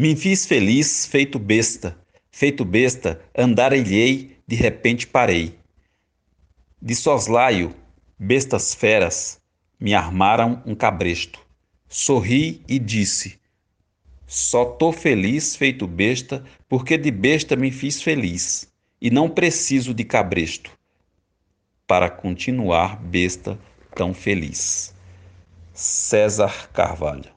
Me fiz feliz, feito besta, feito besta, andar andarilhei, de repente parei. De soslaio, bestas feras, me armaram um cabresto. Sorri e disse: Só tô feliz, feito besta, porque de besta me fiz feliz, e não preciso de cabresto para continuar besta tão feliz. César Carvalho